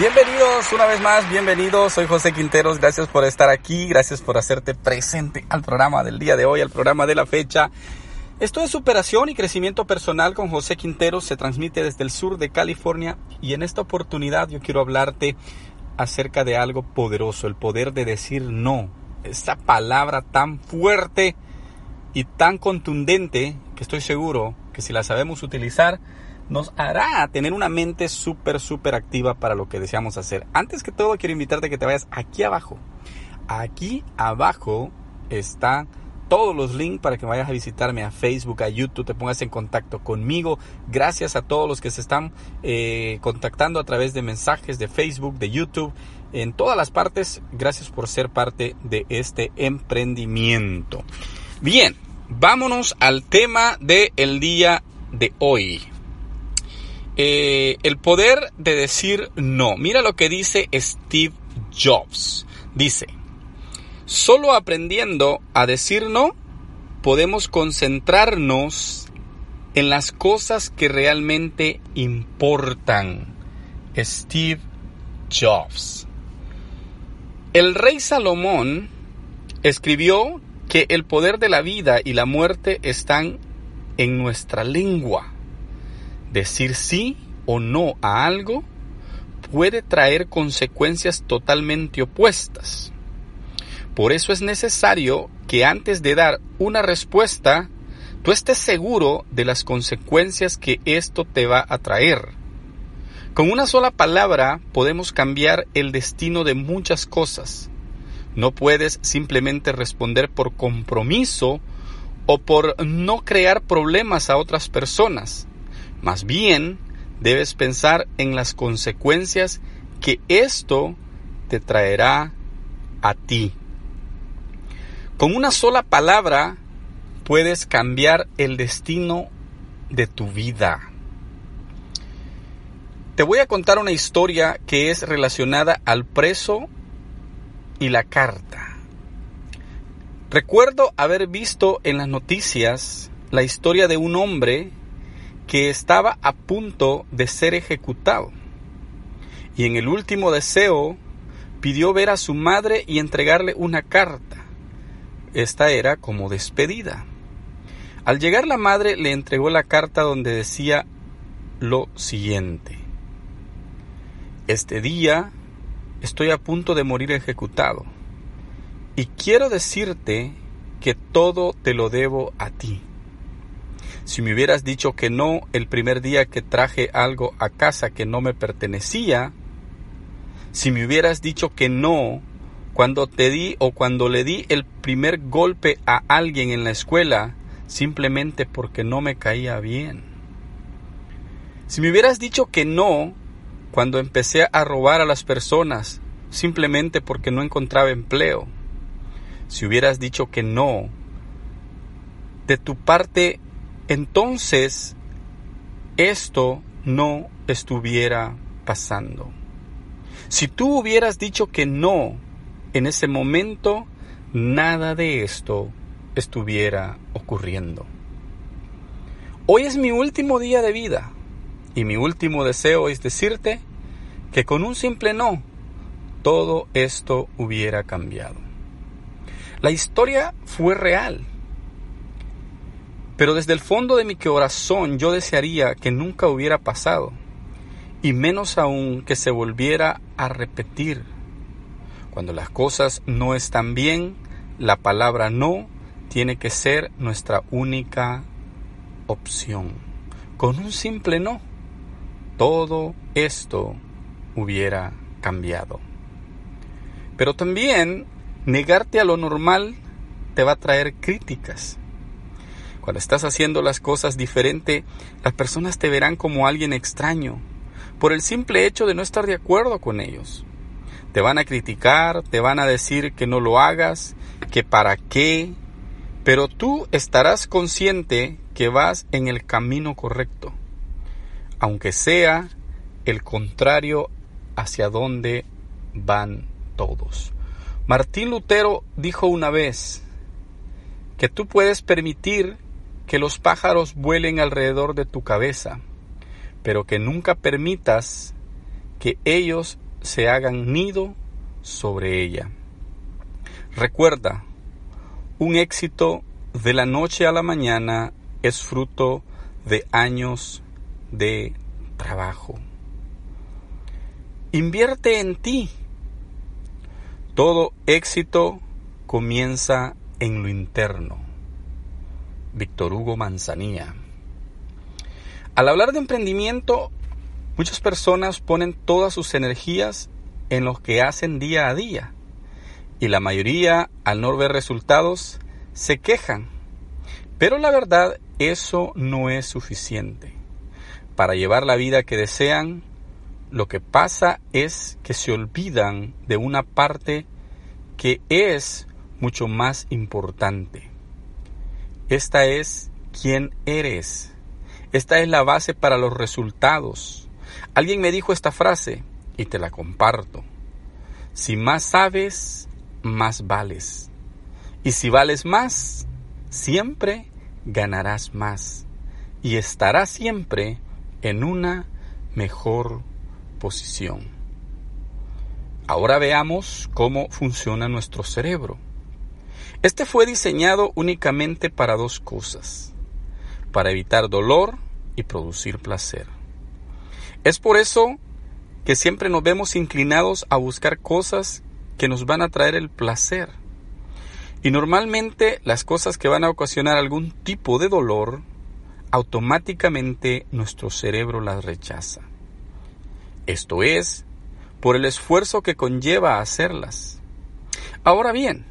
Bienvenidos una vez más, bienvenidos. Soy José Quinteros. Gracias por estar aquí, gracias por hacerte presente al programa del día de hoy, al programa de la fecha. Esto es superación y crecimiento personal con José Quinteros. Se transmite desde el sur de California y en esta oportunidad yo quiero hablarte acerca de algo poderoso, el poder de decir no. Esa palabra tan fuerte y tan contundente que estoy seguro que si la sabemos utilizar, nos hará tener una mente súper, súper activa para lo que deseamos hacer. Antes que todo, quiero invitarte a que te vayas aquí abajo. Aquí abajo está todos los links para que vayas a visitarme a Facebook, a YouTube, te pongas en contacto conmigo. Gracias a todos los que se están eh, contactando a través de mensajes de Facebook, de YouTube, en todas las partes. Gracias por ser parte de este emprendimiento. Bien, vámonos al tema del día de hoy. Eh, el poder de decir no. Mira lo que dice Steve Jobs. Dice, solo aprendiendo a decir no, podemos concentrarnos en las cosas que realmente importan. Steve Jobs. El rey Salomón escribió que el poder de la vida y la muerte están en nuestra lengua. Decir sí o no a algo puede traer consecuencias totalmente opuestas. Por eso es necesario que antes de dar una respuesta, tú estés seguro de las consecuencias que esto te va a traer. Con una sola palabra podemos cambiar el destino de muchas cosas. No puedes simplemente responder por compromiso o por no crear problemas a otras personas. Más bien, debes pensar en las consecuencias que esto te traerá a ti. Con una sola palabra puedes cambiar el destino de tu vida. Te voy a contar una historia que es relacionada al preso y la carta. Recuerdo haber visto en las noticias la historia de un hombre que estaba a punto de ser ejecutado. Y en el último deseo pidió ver a su madre y entregarle una carta. Esta era como despedida. Al llegar la madre le entregó la carta donde decía lo siguiente. Este día estoy a punto de morir ejecutado y quiero decirte que todo te lo debo a ti. Si me hubieras dicho que no el primer día que traje algo a casa que no me pertenecía, si me hubieras dicho que no cuando te di o cuando le di el primer golpe a alguien en la escuela simplemente porque no me caía bien. Si me hubieras dicho que no cuando empecé a robar a las personas simplemente porque no encontraba empleo. Si hubieras dicho que no, de tu parte entonces esto no estuviera pasando. Si tú hubieras dicho que no en ese momento, nada de esto estuviera ocurriendo. Hoy es mi último día de vida y mi último deseo es decirte que con un simple no, todo esto hubiera cambiado. La historia fue real pero desde el fondo de mi corazón yo desearía que nunca hubiera pasado, y menos aún que se volviera a repetir. Cuando las cosas no están bien, la palabra no tiene que ser nuestra única opción. Con un simple no, todo esto hubiera cambiado. Pero también negarte a lo normal te va a traer críticas. Cuando estás haciendo las cosas diferente, las personas te verán como alguien extraño, por el simple hecho de no estar de acuerdo con ellos. Te van a criticar, te van a decir que no lo hagas, que para qué, pero tú estarás consciente que vas en el camino correcto, aunque sea el contrario hacia donde van todos. Martín Lutero dijo una vez que tú puedes permitir que los pájaros vuelen alrededor de tu cabeza, pero que nunca permitas que ellos se hagan nido sobre ella. Recuerda, un éxito de la noche a la mañana es fruto de años de trabajo. Invierte en ti. Todo éxito comienza en lo interno. Víctor Hugo Manzanilla. Al hablar de emprendimiento, muchas personas ponen todas sus energías en lo que hacen día a día y la mayoría, al no ver resultados, se quejan. Pero la verdad, eso no es suficiente. Para llevar la vida que desean, lo que pasa es que se olvidan de una parte que es mucho más importante. Esta es quién eres. Esta es la base para los resultados. Alguien me dijo esta frase y te la comparto. Si más sabes, más vales. Y si vales más, siempre ganarás más. Y estarás siempre en una mejor posición. Ahora veamos cómo funciona nuestro cerebro. Este fue diseñado únicamente para dos cosas para evitar dolor y producir placer. Es por eso que siempre nos vemos inclinados a buscar cosas que nos van a traer el placer. Y normalmente las cosas que van a ocasionar algún tipo de dolor, automáticamente nuestro cerebro las rechaza. Esto es, por el esfuerzo que conlleva hacerlas. Ahora bien,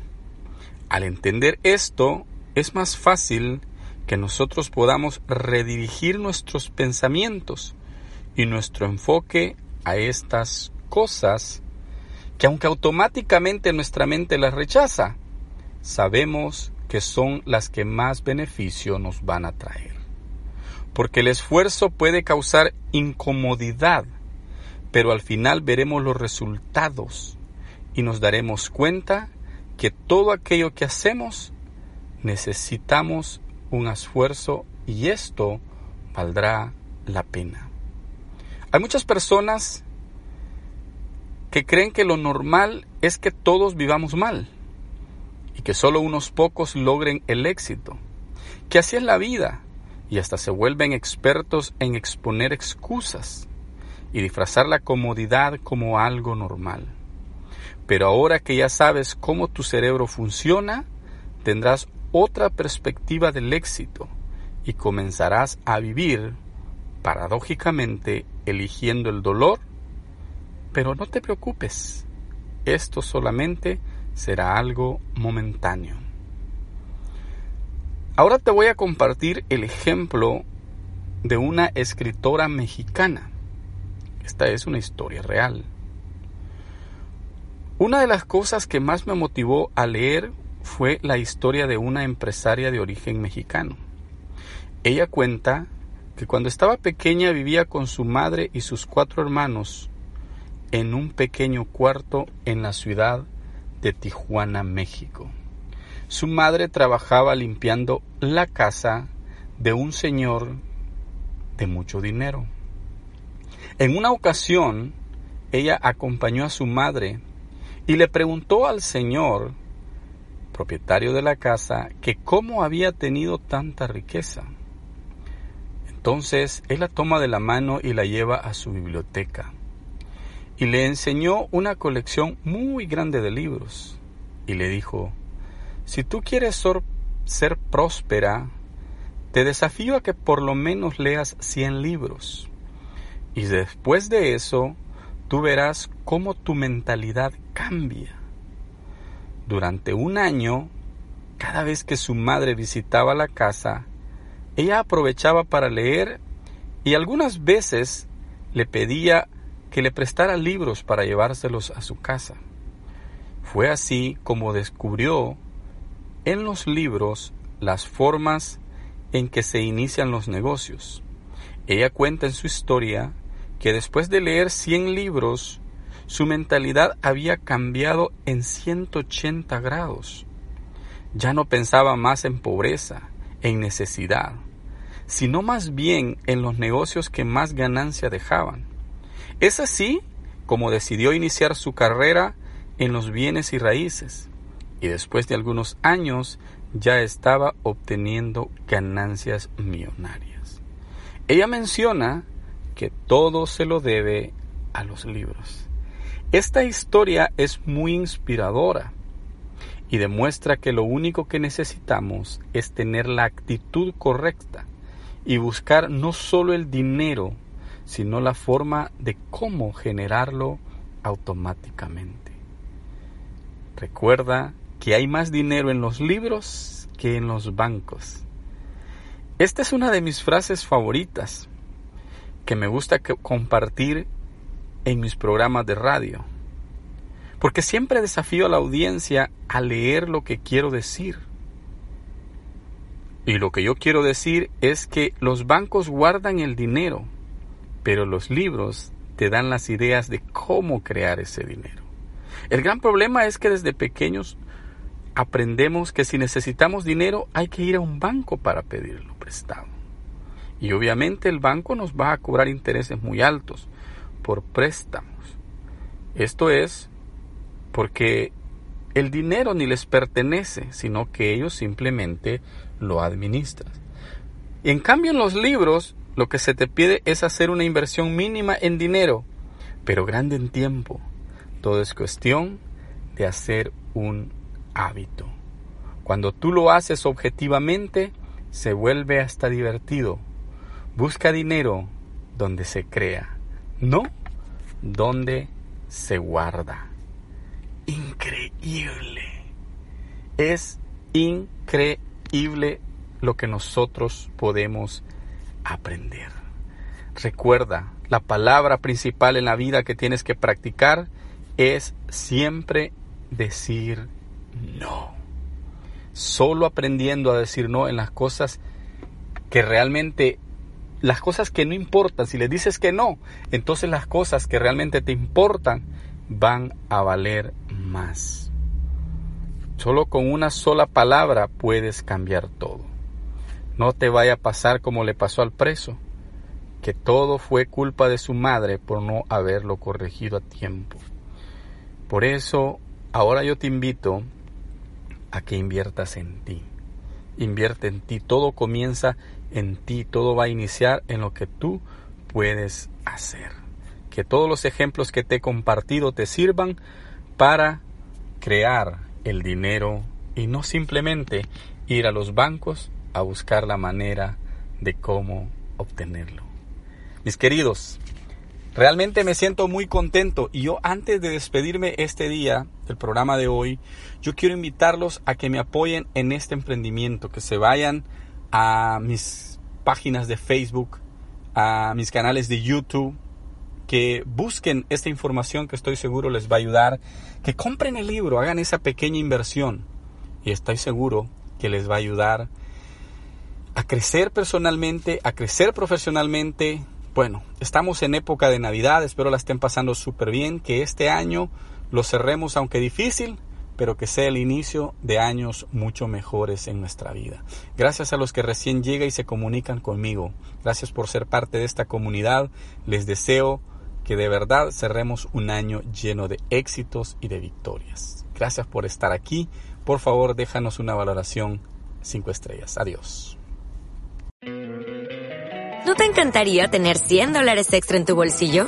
al entender esto, es más fácil que nosotros podamos redirigir nuestros pensamientos y nuestro enfoque a estas cosas que aunque automáticamente nuestra mente las rechaza, sabemos que son las que más beneficio nos van a traer. Porque el esfuerzo puede causar incomodidad, pero al final veremos los resultados y nos daremos cuenta que todo aquello que hacemos necesitamos un esfuerzo y esto valdrá la pena. Hay muchas personas que creen que lo normal es que todos vivamos mal y que solo unos pocos logren el éxito, que así es la vida y hasta se vuelven expertos en exponer excusas y disfrazar la comodidad como algo normal. Pero ahora que ya sabes cómo tu cerebro funciona, tendrás otra perspectiva del éxito y comenzarás a vivir, paradójicamente, eligiendo el dolor, pero no te preocupes, esto solamente será algo momentáneo. Ahora te voy a compartir el ejemplo de una escritora mexicana. Esta es una historia real. Una de las cosas que más me motivó a leer fue la historia de una empresaria de origen mexicano. Ella cuenta que cuando estaba pequeña vivía con su madre y sus cuatro hermanos en un pequeño cuarto en la ciudad de Tijuana, México. Su madre trabajaba limpiando la casa de un señor de mucho dinero. En una ocasión, ella acompañó a su madre y le preguntó al señor propietario de la casa que cómo había tenido tanta riqueza. Entonces él la toma de la mano y la lleva a su biblioteca y le enseñó una colección muy grande de libros y le dijo, si tú quieres ser, próspera, te desafío a que por lo menos leas 100 libros y después de eso tú verás cómo tu mentalidad cambia durante un año Cada vez que su madre visitaba la casa, ella aprovechaba para leer y algunas veces le pedía que le prestara libros para llevárselos a su casa. Fue así como descubrió en los libros las formas en que se inician los negocios. Ella cuenta en su historia que después de leer 100 libros, su mentalidad había cambiado en 180 grados. Ya no pensaba más en pobreza, en necesidad, sino más bien en los negocios que más ganancia dejaban. Es así como decidió iniciar su carrera en los bienes y raíces, y después de algunos años ya estaba obteniendo ganancias millonarias. Ella menciona que todo se lo debe a los libros. Esta historia es muy inspiradora y demuestra que lo único que necesitamos es tener la actitud correcta y buscar no solo el dinero, sino la forma de cómo generarlo automáticamente. Recuerda que hay más dinero en los libros que en los bancos. Esta es una de mis frases favoritas que me gusta compartir en mis programas de radio. Porque siempre desafío a la audiencia a leer lo que quiero decir. Y lo que yo quiero decir es que los bancos guardan el dinero, pero los libros te dan las ideas de cómo crear ese dinero. El gran problema es que desde pequeños aprendemos que si necesitamos dinero hay que ir a un banco para pedirlo prestado. Y obviamente el banco nos va a cobrar intereses muy altos por préstamos. Esto es porque el dinero ni les pertenece, sino que ellos simplemente lo administran. En cambio en los libros lo que se te pide es hacer una inversión mínima en dinero, pero grande en tiempo. Todo es cuestión de hacer un hábito. Cuando tú lo haces objetivamente, se vuelve hasta divertido. Busca dinero donde se crea, no donde se guarda. Increíble. Es increíble lo que nosotros podemos aprender. Recuerda, la palabra principal en la vida que tienes que practicar es siempre decir no. Solo aprendiendo a decir no en las cosas que realmente, las cosas que no importan, si le dices que no, entonces las cosas que realmente te importan van a valer más. Solo con una sola palabra puedes cambiar todo. No te vaya a pasar como le pasó al preso, que todo fue culpa de su madre por no haberlo corregido a tiempo. Por eso, ahora yo te invito a que inviertas en ti. Invierte en ti, todo comienza en ti, todo va a iniciar en lo que tú puedes hacer. Que todos los ejemplos que te he compartido te sirvan para crear el dinero y no simplemente ir a los bancos a buscar la manera de cómo obtenerlo. Mis queridos, realmente me siento muy contento y yo antes de despedirme este día del programa de hoy, yo quiero invitarlos a que me apoyen en este emprendimiento, que se vayan a mis páginas de Facebook, a mis canales de YouTube, que busquen esta información que estoy seguro les va a ayudar, que compren el libro, hagan esa pequeña inversión y estoy seguro que les va a ayudar a crecer personalmente, a crecer profesionalmente. Bueno, estamos en época de Navidad, espero la estén pasando súper bien, que este año lo cerremos aunque difícil, pero que sea el inicio de años mucho mejores en nuestra vida. Gracias a los que recién llegan y se comunican conmigo. Gracias por ser parte de esta comunidad. Les deseo que de verdad cerremos un año lleno de éxitos y de victorias. Gracias por estar aquí. Por favor, déjanos una valoración 5 estrellas. Adiós. ¿No te encantaría tener 100 dólares extra en tu bolsillo?